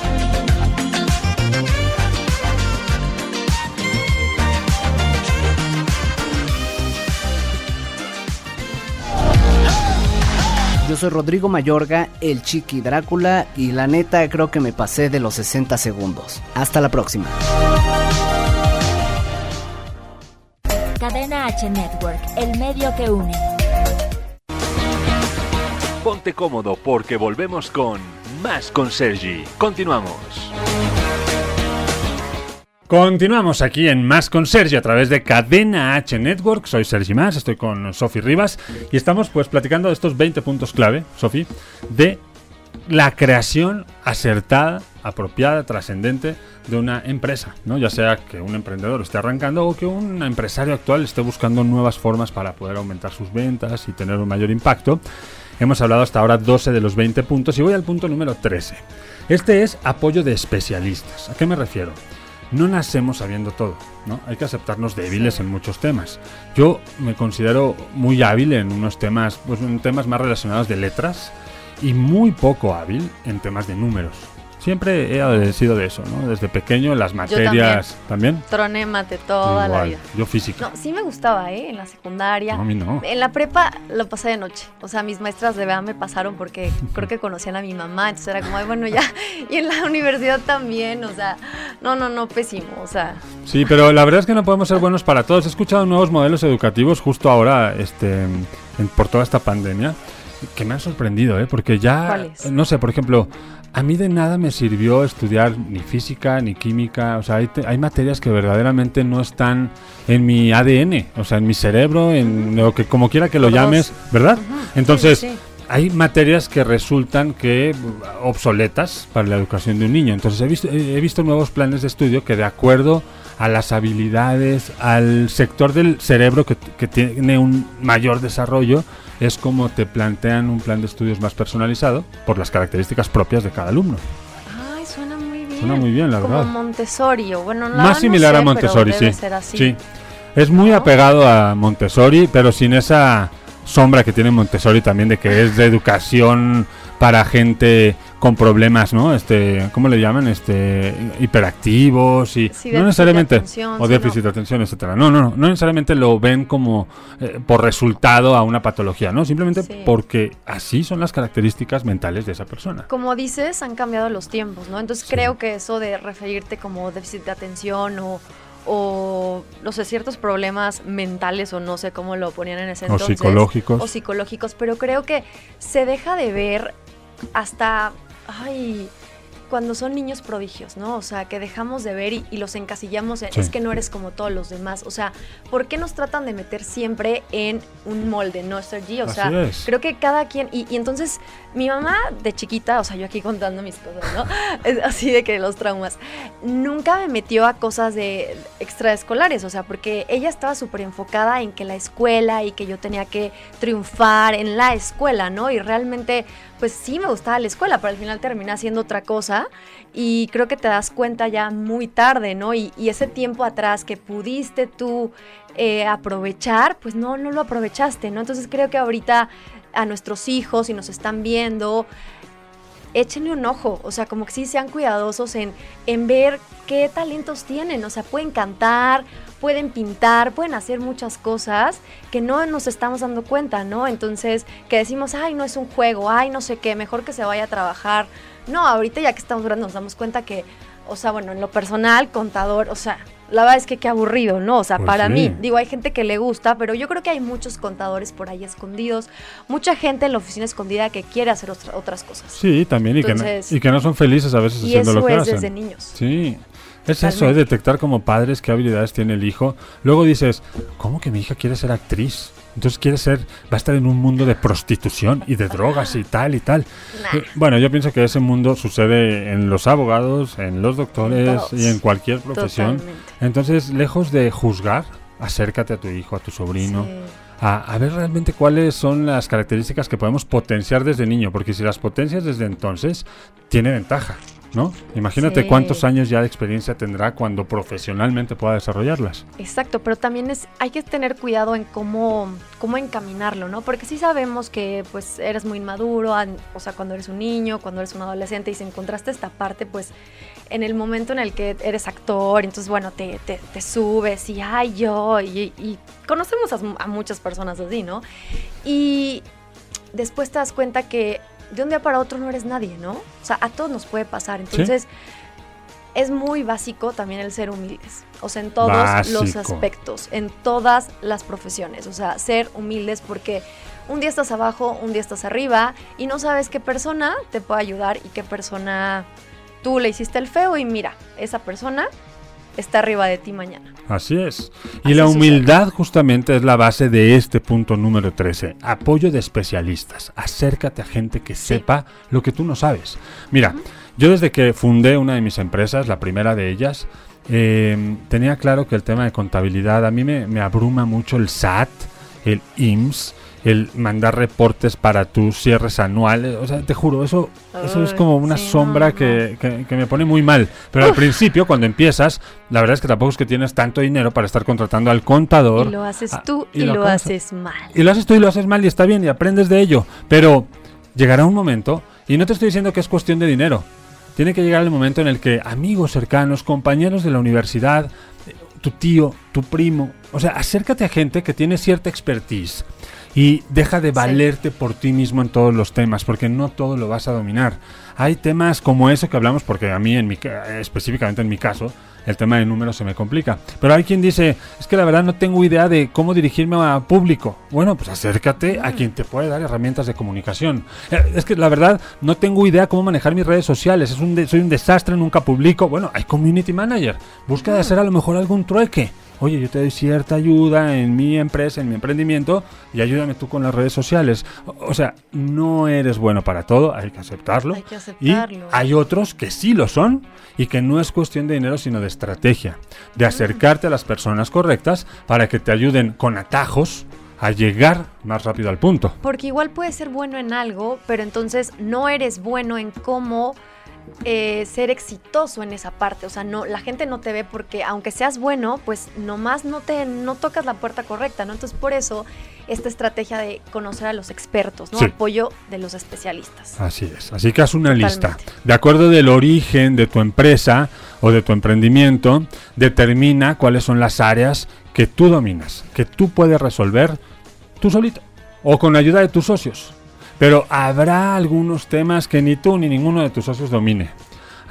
Yo soy Rodrigo Mayorga, el Chiqui Drácula, y la neta creo que me pasé de los 60 segundos. Hasta la próxima. Cadena H Network, el medio que une. Ponte cómodo porque volvemos con Más con Sergi. Continuamos. Continuamos aquí en Más con Sergi a través de Cadena H Network. Soy Sergi Más, estoy con Sofi Rivas y estamos pues platicando de estos 20 puntos clave, Sofi, de la creación acertada, apropiada, trascendente de una empresa, ¿no? Ya sea que un emprendedor esté arrancando o que un empresario actual esté buscando nuevas formas para poder aumentar sus ventas y tener un mayor impacto. Hemos hablado hasta ahora 12 de los 20 puntos y voy al punto número 13. Este es apoyo de especialistas. ¿A qué me refiero? No nacemos sabiendo todo, ¿no? Hay que aceptarnos débiles en muchos temas. Yo me considero muy hábil en unos temas, pues en temas más relacionados de letras y muy poco hábil en temas de números. Siempre he adolecido de eso, ¿no? Desde pequeño las materias también. Troné mate toda la vida. Yo física. No, sí me gustaba, ¿eh? En la secundaria. No, a mí no. En la prepa lo pasé de noche. O sea, mis maestras de verdad me pasaron porque creo que conocían a mi mamá. Entonces era como, ay, bueno, ya. Y en la universidad también. O sea, no, no, no, pésimo. O sea, Sí, pero la verdad es que no podemos ser buenos para todos. He escuchado nuevos modelos educativos justo ahora, este, por toda esta pandemia, que me han sorprendido, ¿eh? Porque ya, ¿Cuáles? no sé, por ejemplo, a mí de nada me sirvió estudiar ni física ni química. O sea, hay, te- hay materias que verdaderamente no están en mi ADN, o sea, en mi cerebro, en lo que como quiera que lo llames, ¿verdad? Entonces, sí, sí. hay materias que resultan que uh, obsoletas para la educación de un niño. Entonces he visto, he he visto nuevos planes de estudio que de acuerdo a las habilidades, al sector del cerebro que, que tiene un mayor desarrollo, es como te plantean un plan de estudios más personalizado por las características propias de cada alumno. Ay, suena muy bien. Suena muy bien, la Como verdad. Montessori. Bueno, la Más no similar sé, a Montessori, sí. Sí. Es muy ¿No? apegado a Montessori, pero sin esa sombra que tiene Montessori también de que es de educación para gente con problemas, ¿no? Este, ¿cómo le llaman? Este, hiperactivos y Sí, no déficit necesariamente de atención, o déficit de atención, etcétera. No, no, no, no necesariamente lo ven como eh, por resultado a una patología, ¿no? Simplemente Sí. porque así son las características mentales de esa persona. Como dices, han cambiado los tiempos, ¿no? Entonces Sí. creo que eso de referirte como déficit de atención o, o no sé, ciertos problemas mentales o no sé cómo lo ponían en ese O entonces. psicológicos. O psicológicos, pero creo que se deja de ver hasta, ay, cuando son niños prodigios, ¿no? O sea, que dejamos de ver y, y los encasillamos en, Sí. es que no eres como todos los demás. O sea, ¿por qué nos tratan de meter siempre en un molde, no, Sergi? O Así sea, es. creo que cada quien, y, y entonces mi mamá de chiquita, o sea, yo aquí contando mis cosas, ¿no? Es así de que los traumas, nunca me metió a cosas de extraescolares, o sea, porque ella estaba súper enfocada en que la escuela y que yo tenía que triunfar en la escuela, ¿no? Y realmente, pues sí me gustaba la escuela, pero al final terminé haciendo otra cosa y creo que te das cuenta ya muy tarde, ¿no? Y, y ese tiempo atrás que pudiste tú eh, aprovechar, pues no, no lo aprovechaste, ¿no? Entonces creo que ahorita a nuestros hijos, si nos están viendo, échenle un ojo, o sea, como que sí sean cuidadosos en, en ver qué talentos tienen, o sea, pueden cantar, pueden pintar, pueden hacer muchas cosas que no nos estamos dando cuenta, ¿no? Entonces, que decimos, ay, no es un juego, ay, no sé qué, mejor que se vaya a trabajar. No, ahorita ya que estamos grandes nos damos cuenta que, o sea, bueno, en lo personal, contador, o sea, la verdad es que qué aburrido, ¿no? O sea, Pues para sí. mí, digo, hay gente que le gusta, pero yo creo que hay muchos contadores por ahí escondidos, mucha gente en la oficina escondida que quiere hacer otra- otras cosas. Sí, también, y, que no, y que no son felices a veces Y haciendo eso lo que es hacen. desde niños. Sí. Es eso, es detectar como padres qué habilidades tiene el hijo. Luego dices, ¿cómo que mi hija quiere ser actriz? Entonces quiere ser, va a estar en un mundo de prostitución y de drogas y tal y tal. Nah. Eh, Bueno, yo pienso que ese mundo sucede en los abogados, en los doctores todos. y en cualquier profesión. Totalmente. Entonces, lejos de juzgar, acércate a tu hijo, a tu sobrino, Sí. a, a ver realmente cuáles son las características que podemos potenciar desde niño, porque si las potencias desde entonces, tiene ventaja, ¿no? Imagínate Sí. cuántos años ya de experiencia tendrá cuando profesionalmente pueda desarrollarlas. Exacto, pero también es hay que tener cuidado en cómo, cómo encaminarlo, ¿no? Porque sí sabemos que pues eres muy inmaduro, o sea, cuando eres un niño, cuando eres un adolescente y si encontraste esta parte, pues en el momento en el que eres actor, entonces bueno, te, te, te subes y ay yo, y, y conocemos a, a muchas personas así, ¿no? Y después te das cuenta que de un día para otro no eres nadie, ¿no? O sea, a todos nos puede pasar, entonces es muy básico también el ser humildes. O sea, en todos los aspectos, en todas las profesiones. O sea, ser humildes porque un día estás abajo, un día estás arriba y no sabes qué persona te puede ayudar y qué persona tú le hiciste el feo y mira, esa persona está arriba de ti mañana. Así es. Y Así la sucede. humildad justamente es la base de este punto número 13. Apoyo de especialistas. Acércate a gente que sepa lo que tú no sabes. Mira, yo desde que fundé una de mis empresas, la primera de ellas, eh, tenía claro que el tema de contabilidad, a mí me, me abruma mucho el SAT, el IMSS, el mandar reportes para tus cierres anuales. O sea, te juro, eso, eso es como una sí, sombra no, que, que- que me pone muy mal. Pero al principio, cuando empiezas, la verdad es que tampoco es que tienes tanto dinero para estar contratando al contador. Y lo haces Ah, tú y y, lo lo haces mal. Y lo haces tú y lo haces mal y está bien y aprendes de ello. Pero llegará un momento, y no te estoy diciendo que es cuestión de dinero. tiene que llegar el momento en el que amigos cercanos, compañeros de la universidad, tu tío, tu primo, o sea, acércate a gente que tiene cierta expertise y deja de valerte por ti mismo en todos los temas, porque no todo lo vas a dominar. Hay temas como eso que hablamos, porque a mí, en mi, ca- específicamente en mi caso, el tema de números se me complica. Pero hay quien dice, es que la verdad no tengo idea de cómo dirigirme a público. Bueno, pues acércate a quien te puede dar herramientas de comunicación. Eh, Es que la verdad no tengo idea cómo manejar mis redes sociales. Es un de- soy un desastre, nunca publico. Bueno, hay community manager. Busca de hacer a lo mejor algún trueque. Oye, yo te doy cierta ayuda en mi empresa, en mi emprendimiento, y ayúdame tú con las redes sociales. O, sea, no eres bueno para todo, hay que aceptarlo. Hay que Y aceptarlo. hay otros que sí lo son y que no es cuestión de dinero, sino de estrategia, de acercarte a las personas correctas para que te ayuden con atajos a llegar más rápido al punto. Porque igual puedes ser bueno en algo, pero entonces no eres bueno en cómo eh, ser exitoso en esa parte. O sea, no, la gente no te ve porque aunque seas bueno, pues nomás no te no tocas la puerta correcta, ¿no? Entonces por eso esta estrategia de conocer a los expertos, ¿no? Sí. Apoyo de los especialistas. Así es. Así que haz una Totalmente. lista. De acuerdo del origen de tu empresa o de tu emprendimiento, determina cuáles son las áreas que tú dominas, que tú puedes resolver tú solito o con ayuda de tus socios. Pero habrá algunos temas que ni tú ni ninguno de tus socios domine.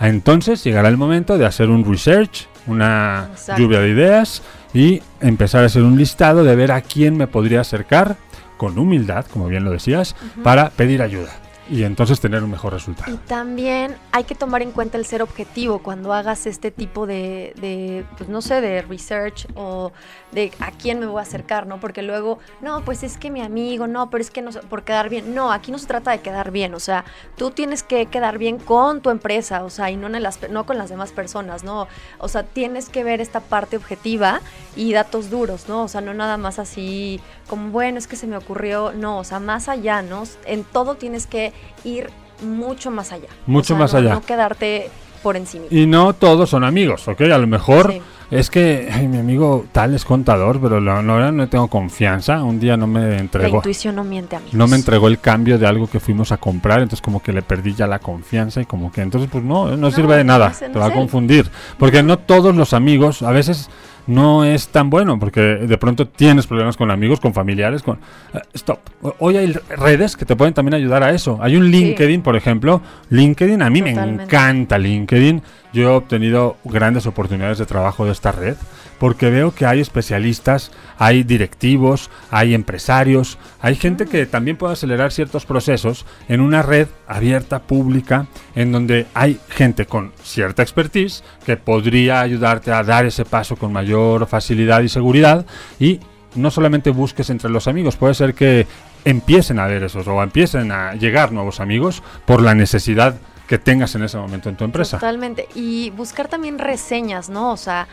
Entonces llegará el momento de hacer un research, una Exacto. lluvia de ideas y empezar a hacer un listado de ver a quién me podría acercar con humildad, como bien lo decías, para pedir ayuda y entonces tener un mejor Y resultado. también hay que tomar en cuenta el ser objetivo cuando hagas este tipo de, de, pues no sé, de research o de a quién me voy a acercar, ¿no? Porque luego, no, pues es que mi amigo, no, pero es que no, por quedar bien. No, aquí no se trata de quedar bien, o sea, tú tienes que quedar bien con tu empresa, o sea, y no, en las, no con las demás personas, ¿no? O sea, tienes que ver esta parte objetiva y datos duros, ¿no? O sea, no nada más así como, bueno, es que se me ocurrió, no, o sea, más allá, ¿no? En todo tienes que ir mucho más allá. Mucho O sea, más no- allá. No quedarte por encima. Y no todos son amigos, ¿ok? A lo mejor Sí. es que ay, mi amigo tal es contador, pero la, la verdad no tengo confianza. Un día no me La entregó. intuición no miente, amigos. No me entregó el cambio de algo que fuimos a comprar, entonces como que le perdí ya la confianza y como que entonces pues no, no, sirve de nada, no te va a confundir, porque no todos los amigos, a veces no es tan bueno, porque de pronto tienes problemas con amigos, con familiares, con... eh, stop, hoy hay redes que te pueden también ayudar a eso, hay un LinkedIn, por ejemplo, LinkedIn, a mí me encanta LinkedIn, yo he obtenido grandes oportunidades de trabajo de esta red, porque veo que hay especialistas, hay directivos, hay empresarios, hay gente que también puede acelerar ciertos procesos en una red abierta, pública, en donde hay gente con cierta expertise que podría ayudarte a dar ese paso con mayor facilidad y seguridad. Y no solamente busques entre los amigos, puede ser que empiecen a ver esos o empiecen a llegar nuevos amigos por la necesidad que tengas en ese momento en tu empresa. Totalmente. Y buscar también reseñas, ¿no? O sea,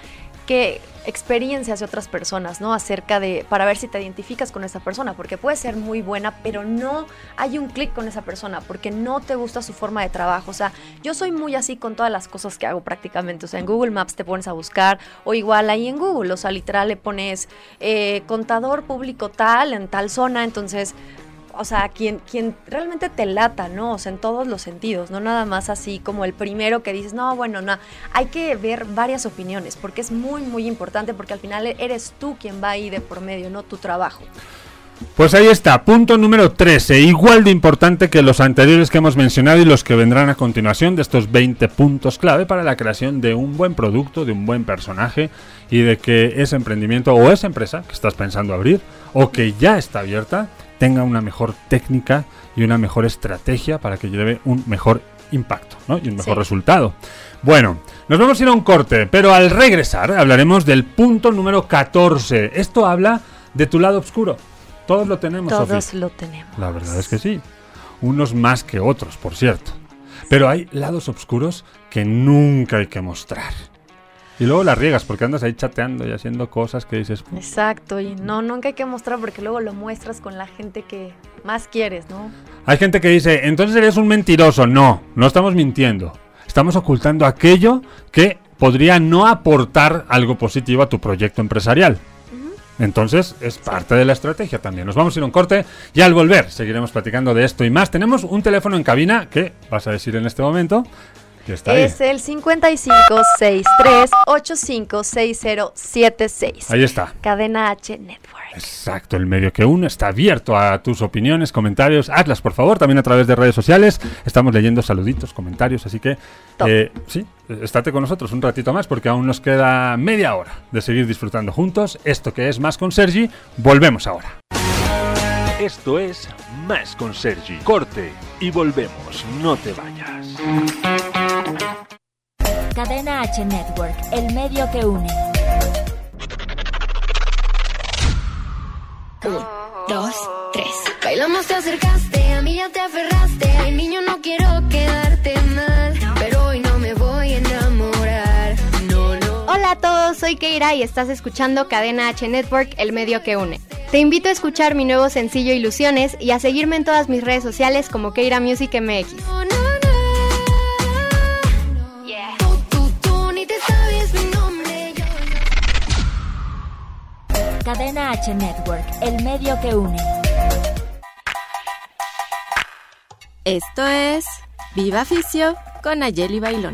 que experiencias de otras personas, ¿no? Acerca de, para ver si te identificas con esa persona, porque puede ser muy buena, pero no hay un clic con esa persona, porque no te gusta su forma de trabajo. O sea, yo soy muy así con todas las cosas que hago prácticamente. O sea, en Google Maps te pones a buscar, o igual ahí en Google, o sea, literal le pones eh, contador público tal, en tal zona, entonces o sea, quien, quien realmente te lata, ¿no? O sea, en todos los sentidos, no nada más así como el primero que dices, no, bueno, no, hay que ver varias opiniones, porque es muy, muy importante, porque al final eres tú quien va ahí de por medio, no tu trabajo. Pues ahí está, punto número 13, igual de importante que los anteriores que hemos mencionado y los que vendrán a continuación de estos 20 puntos clave para la creación de un buen producto, de un buen personaje y de que ese emprendimiento o esa empresa que estás pensando abrir o que ya está abierta tenga una mejor técnica y una mejor estrategia para que lleve un mejor impacto ¿no? y un mejor Sí. resultado. Bueno, nos vamos a ir a un corte, pero al regresar hablaremos del punto número 14. Esto habla de tu lado oscuro. Todos lo tenemos, Todos lo tenemos. La verdad es que sí. Unos más que otros, por cierto. Pero hay lados oscuros que nunca hay que mostrar. Y luego las riegas porque andas ahí chateando y haciendo cosas que dices, "Pu- Exacto, y no, nunca hay que mostrar porque luego lo muestras con la gente que más quieres, ¿no? Hay gente que dice, entonces eres un mentiroso. No, no estamos mintiendo. Estamos ocultando aquello que podría no aportar algo positivo a tu proyecto empresarial. Entonces es parte de la estrategia también. Nos vamos a ir a un corte y al volver seguiremos platicando de esto y más. Tenemos un teléfono en cabina que vas a decir en este momento. Ya está ahí. es el 5563-856076. Ahí está. Cadena H Network. Exacto, el medio que uno está abierto a tus opiniones, comentarios. Hazlas, por favor, también a través de redes sociales. Estamos leyendo saluditos, comentarios, así que eh, sí, estate con nosotros un ratito más porque aún nos queda media hora de seguir disfrutando juntos. Esto que es más con Sergi, volvemos ahora. Esto es Más con Sergi. Corte y volvemos. No te vayas. Cadena H Network, el medio que une. dos, tres. Bailamos, te acercaste, a mí ya te aferraste. Ay, niño, no quiero quedarte mal, pero hoy no me voy a enamorar. No, no. Hola a todos, soy Keira y estás escuchando Cadena H Network, el medio que une. Te invito a escuchar mi nuevo sencillo Ilusiones y a seguirme en todas mis redes sociales como Keira Music MX. No, no, no. Cadena H Network, el medio que une. Esto es Viva Fisio con Ayeli Bailón.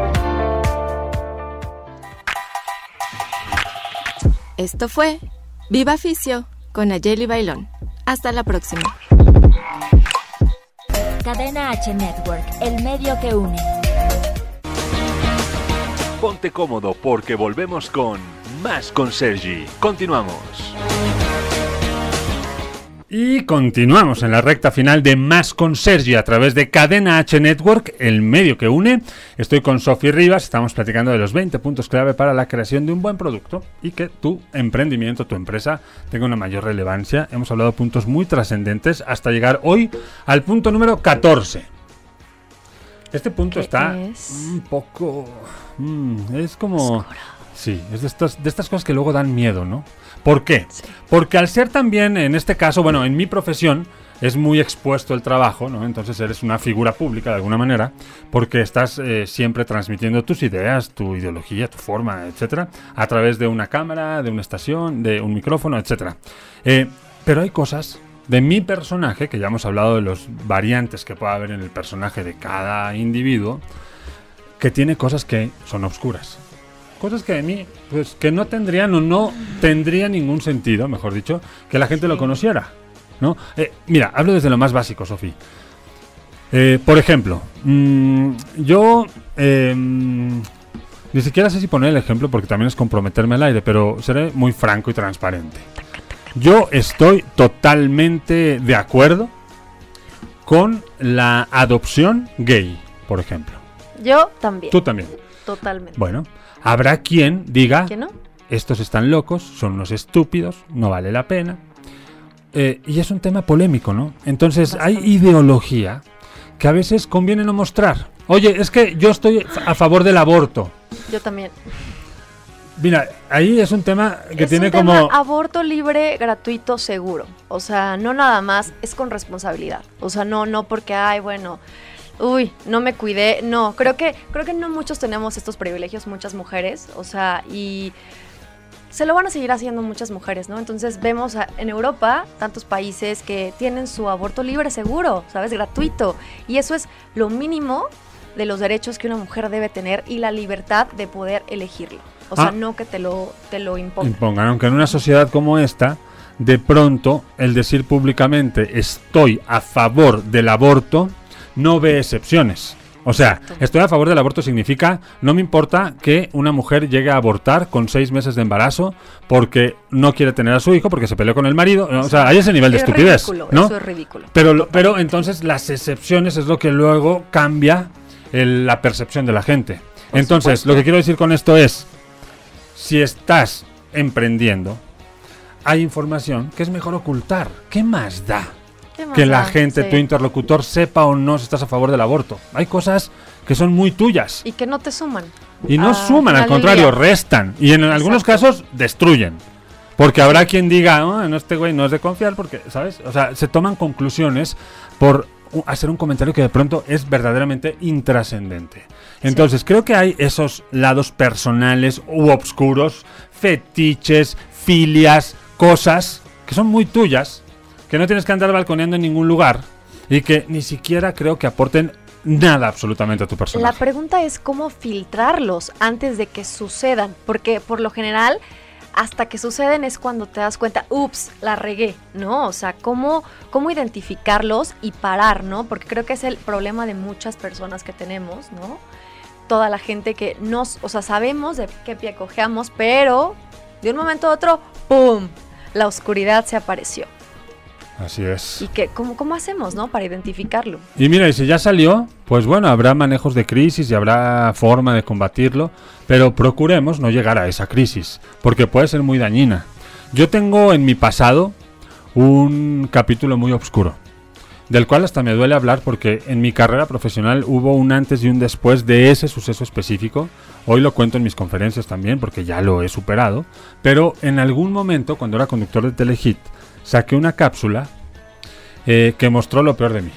Esto fue Viva Fisio con Ayeli Bailón. Hasta la próxima. Cadena H Network, el medio que une. Ponte cómodo porque volvemos con Más con Sergi. Continuamos. Y continuamos en la recta final de Más con Sergi a través de Cadena H Network, el medio que une. Estoy con Sofi Rivas, estamos platicando de los 20 puntos clave para la creación de un buen producto y que tu emprendimiento, tu empresa tenga una mayor relevancia. Hemos hablado de puntos muy trascendentes hasta llegar hoy al punto número 14. Este punto ¿Qué está es? un poco... mm, es como... Sí, es de estas, de estas cosas que luego dan miedo, ¿no? ¿Por qué? Porque al ser también, en este caso, bueno, en mi profesión es muy expuesto el trabajo, ¿no? Entonces eres una figura pública de alguna manera, porque estás eh, siempre transmitiendo tus ideas, tu ideología, tu forma, etcétera, a través de una cámara, de una estación, de un micrófono, etcétera. Eh, pero hay cosas de mi personaje, que ya hemos hablado de los variantes que puede haber en el personaje de cada individuo, que tiene cosas que son oscuras. Cosas que de mí, pues que no tendrían o no tendría ningún sentido, mejor dicho, que la gente lo conociera. ¿no? Eh, mira, hablo desde lo más básico, Sofi. Eh, por ejemplo, mm, yo eh, mm, ni siquiera sé si poner el ejemplo porque también es comprometerme al aire, pero seré muy franco y transparente. Yo estoy totalmente de acuerdo con la adopción gay, por ejemplo. Yo también. Tú también. Totalmente. Bueno, habrá quien diga, ¿Que no? estos están locos, son unos estúpidos, no vale la pena. Eh, y es un tema polémico, ¿no? Entonces hay ideología que a veces conviene no mostrar. Oye, es que yo estoy a favor del aborto. Yo también. Mira, ahí es un tema que es tiene un tema como... aborto libre, gratuito, seguro. O sea, no nada más, es con responsabilidad. O sea, no, no porque, ay, bueno, uy, no me cuidé. No, creo que, creo que no muchos tenemos estos privilegios, muchas mujeres. O sea, y se lo van a seguir haciendo muchas mujeres, ¿no? Entonces vemos a- en Europa tantos países que tienen su aborto libre, seguro, ¿sabes? Gratuito. Y eso es lo mínimo de los derechos que una mujer debe tener y la libertad de poder elegirlo. O sea, Ah. no que te lo, te lo impongan. impongan, aunque en una sociedad como esta, de pronto el decir públicamente estoy a favor del aborto no ve excepciones. O sea, estoy a favor del aborto significa no me importa que una mujer llegue a abortar con seis meses de embarazo porque no quiere tener a su hijo, porque se peleó con el marido. O sea, hay ese nivel de Es estupidez. ridículo, ¿no? eso es ridículo. Pero, pero entonces las excepciones es lo que luego cambia el- la percepción de la gente. entonces, lo que quiero decir con esto es, si estás emprendiendo, hay información que es mejor ocultar. ¿Qué más da? ¿Qué más que la gente, Sí. tu interlocutor, sepa o no si estás a favor del aborto. Hay cosas que son muy tuyas Y que no te suman. y no Ah, suman, al contrario, día. restan. Y en algunos casos destruyen. Porque habrá quien diga, "Ah, no, este güey no es de confiar, porque, ¿sabes? O sea, se toman conclusiones por hacer un comentario que de pronto es verdaderamente intrascendente. Entonces, creo que hay esos lados personales u obscuros, fetiches, filias, cosas que son muy tuyas, que no tienes que andar balconeando en ningún lugar y que ni siquiera creo que aporten nada absolutamente a tu personaje. La pregunta es cómo filtrarlos antes de que sucedan, porque por lo general hasta que suceden es cuando te das cuenta, ups, la regué, ¿no? O sea, cómo, cómo identificarlos y parar, ¿no? Porque creo que es el problema de muchas personas que tenemos, ¿no? Toda la gente que nos, o sea, sabemos de qué pie cojeamos, pero de un momento a otro, ¡pum! La oscuridad se apareció. Así es. ¿Y que, cómo, cómo hacemos, no? Para identificarlo. Y mira, y si ya salió, pues bueno, habrá manejos de crisis y habrá forma de combatirlo, pero procuremos no llegar a esa crisis, porque puede ser muy dañina. Yo tengo en mi pasado un capítulo muy oscuro, del cual hasta me duele hablar porque en mi carrera profesional hubo un antes y un después de ese suceso específico. Hoy lo cuento en mis conferencias también porque ya lo he superado, pero en algún momento cuando era conductor de Telehit saqué una cápsula eh, que mostró lo peor de mí.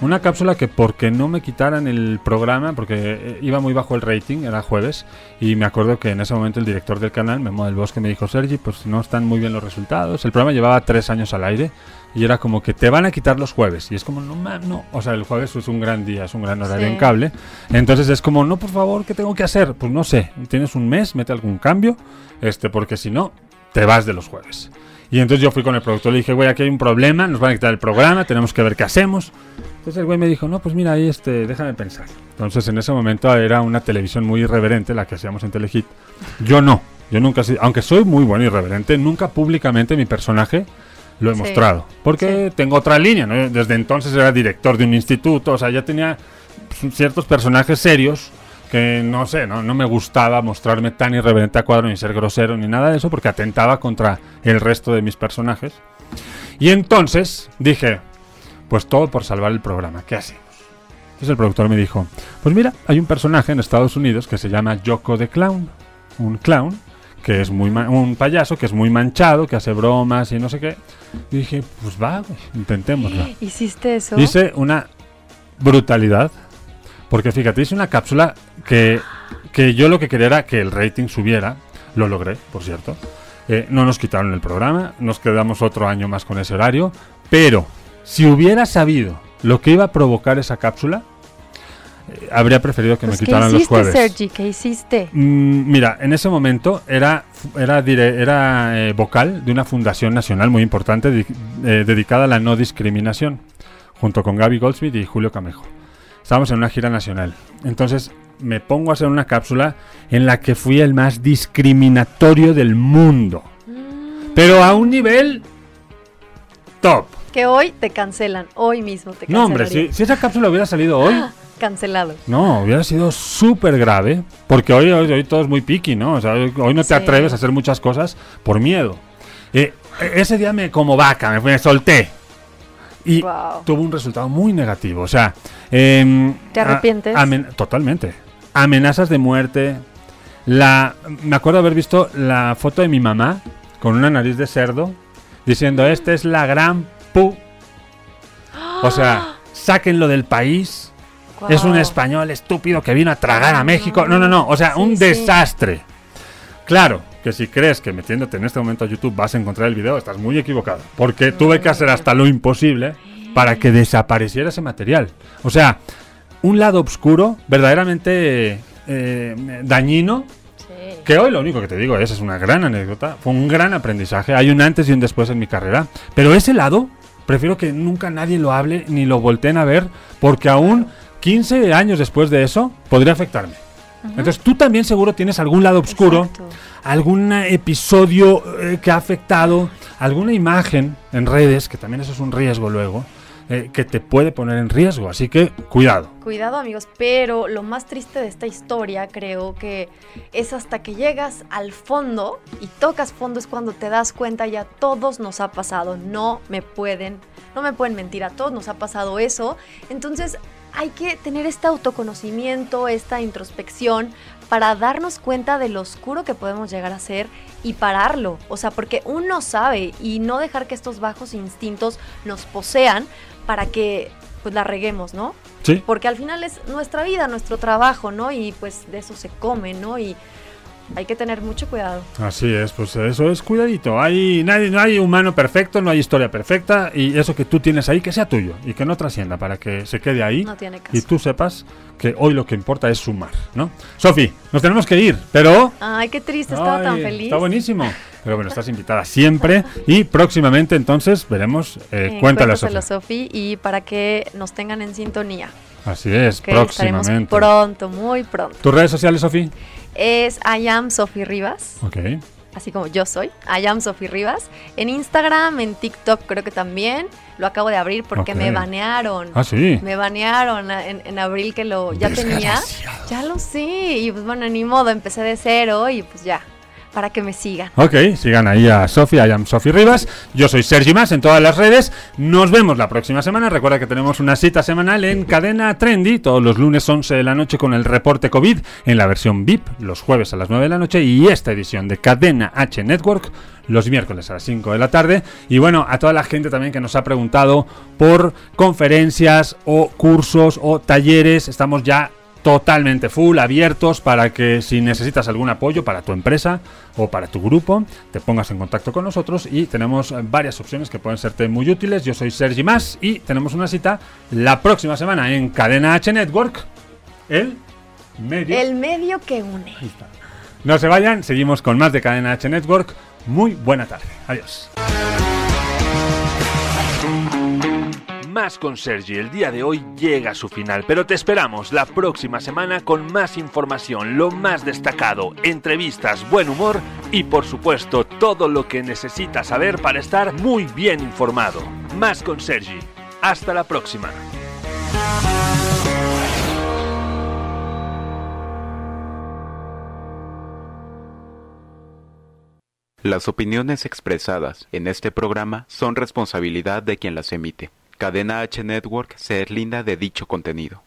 Una cápsula que porque no me quitaran el programa, porque eh, iba muy bajo el rating, era jueves, y me acuerdo que en ese momento el director del canal, Memo del Bosque, me dijo, Sergi, pues no están muy bien los resultados. El programa llevaba tres años al aire y era como que te van a quitar los jueves. Y es como, no, ma- no. O sea, el jueves es un gran día, es un gran horario Sí. en cable. Entonces es como, no, por favor, ¿qué tengo que hacer? Pues no sé, tienes un mes, mete algún cambio, este, porque si no, te vas de los jueves. Y entonces yo fui con el productor y le dije, güey, aquí hay un problema, nos van a quitar el programa, tenemos que ver qué hacemos. Entonces el güey me dijo, no, pues mira, ahí este, déjame pensar. Entonces en ese momento era una televisión muy irreverente la que hacíamos en Telehit. Yo no, yo nunca, aunque soy muy buen irreverente, nunca públicamente mi personaje lo he Sí. mostrado. Porque tengo otra línea, ¿no? Desde entonces era director de un instituto, o sea, ya tenía ciertos personajes serios que no sé, ¿no? no me gustaba mostrarme tan irreverente a cuadro ni ser grosero ni nada de eso porque atentaba contra el resto de mis personajes. Y entonces dije, pues todo por salvar el programa, ¿qué hacemos? Entonces el productor me dijo, pues mira, hay un personaje en Estados Unidos que se llama Yoko the Clown, un clown que es muy un payaso que es muy manchado, que hace bromas y no sé qué. Y dije, pues va, intentémoslo. ¿Hiciste eso? Hice una brutalidad. Porque fíjate, hice una cápsula que, que yo lo que quería era que el rating subiera. Lo logré, por cierto. Eh, no nos quitaron el programa, nos quedamos otro año más con ese horario. Pero si hubiera sabido lo que iba a provocar esa cápsula, eh, habría preferido que Pues, me ¿Qué quitaran los hiciste, jueves. Sergi? ¿Qué hiciste? Mm, mira, en ese momento era, era, dire- era eh, vocal de una fundación nacional muy importante di- dedicada a la no discriminación, junto con Gaby Goldsmith y Julio Camejo. Estábamos en una gira nacional. Entonces me pongo a hacer una cápsula en la que fui el más discriminatorio del mundo. Pero a un nivel top. Que hoy te cancelan, hoy mismo te No, hombre, si, si esa cápsula hubiera salido hoy, Cancelado. no, hubiera sido súper grave. Porque hoy, hoy, hoy todo es muy piqui, ¿no? O sea, hoy, hoy no te Sí. atreves a hacer muchas cosas por miedo. Eh, ese día me como vaca, me, me solté. Y Wow. tuvo un resultado muy negativo. O sea, em, ¿Te a- arrepientes? amen- totalmente. Amenazas de muerte. La, me acuerdo haber visto la foto de mi mamá con una nariz de cerdo diciendo, esta es la gran pu. O sea, sáquenlo del país. Es un español estúpido que vino a tragar a México. No, no, no. O sea, Sí, un sí. desastre. Claro, que si crees que metiéndote en este momento a YouTube vas a encontrar el video, estás muy equivocado. Porque tuve que hacer hasta lo imposible para que desapareciera ese material. O sea, un lado oscuro, verdaderamente eh, dañino, que hoy lo único que te digo es, es una gran anécdota, fue un gran aprendizaje, hay un antes y un después en mi carrera, pero ese lado prefiero que nunca nadie lo hable ni lo volteen a ver, porque aún 15 años después de eso podría afectarme. Entonces tú también seguro tienes algún lado oscuro, algún episodio eh, que ha afectado, alguna imagen en redes, que también eso es un riesgo luego, eh, que te puede poner en riesgo. Así que cuidado. Cuidado amigos, pero lo más triste de esta historia creo que es hasta que llegas al fondo y tocas fondo es cuando te das cuenta ya todos nos ha pasado, no me pueden, no me pueden mentir, a todos nos ha pasado eso. Entonces hay que tener este autoconocimiento, esta introspección para darnos cuenta de lo oscuro que podemos llegar a ser y pararlo. O sea, porque uno sabe y no dejar que estos bajos instintos nos posean para que pues la reguemos, ¿no? Sí. Porque al final es nuestra vida, nuestro trabajo, ¿no? Y pues de eso se come, ¿no? Y hay que tener mucho cuidado. Así es, pues eso es cuidadito. Hay, nadie, no hay humano perfecto, no hay historia perfecta y eso que tú tienes ahí que sea tuyo y que no trascienda para que se quede ahí No tiene caso. y tú sepas que hoy lo que importa es sumar, ¿no? Sofi, nos tenemos que ir, pero... Ay, qué triste, estaba tan Ay, feliz. Está buenísimo. Pero bueno, estás invitada siempre y próximamente entonces veremos eh, Eh, Cuéntale a Sofi. Y para que nos tengan en sintonía. Así es, estaremos próximamente. pronto, muy pronto. ¿Tus redes sociales, Sofi? Es I am Sofi Rivas, Ok. así como yo soy, I am Sofi Rivas. En Instagram, en TikTok creo que también. Lo acabo de abrir porque me banearon. Ah, sí. Me banearon en, en abril que lo ya tenía. Ya lo sé. Y pues bueno, ni modo, empecé de cero y pues ya, para que me sigan. Ok, sigan ahí a Sofi, I am Sofi Rivas. Yo soy Sergi Más en todas las redes. Nos vemos la próxima semana. Recuerda que tenemos una cita semanal en Cadena Trendy, todos los lunes 11 de la noche con el reporte COVID en la versión VIP, los jueves a las 9 de la noche y esta edición de Cadena H Network los miércoles a las 5 de la tarde. Y bueno, a toda la gente también que nos ha preguntado por conferencias o cursos o talleres, estamos ya totalmente full, abiertos para que si necesitas algún apoyo para tu empresa o para tu grupo, te pongas en contacto con nosotros y tenemos eh, varias opciones que pueden serte muy útiles. Yo soy Sergi Más y tenemos una cita la próxima semana en Cadena H Network, el medio. El medio que une. No se vayan, seguimos con más de Cadena H Network. Muy buena tarde. Adiós. Más con Sergi el día de hoy llega a su final, pero te esperamos la próxima semana con más información, lo más destacado, entrevistas, buen humor y por supuesto todo lo que necesitas saber para estar muy bien informado. Más con Sergi. Hasta la próxima. Las opiniones expresadas en este programa son responsabilidad de quien las emite. Cadena H Network se deslinda de dicho contenido.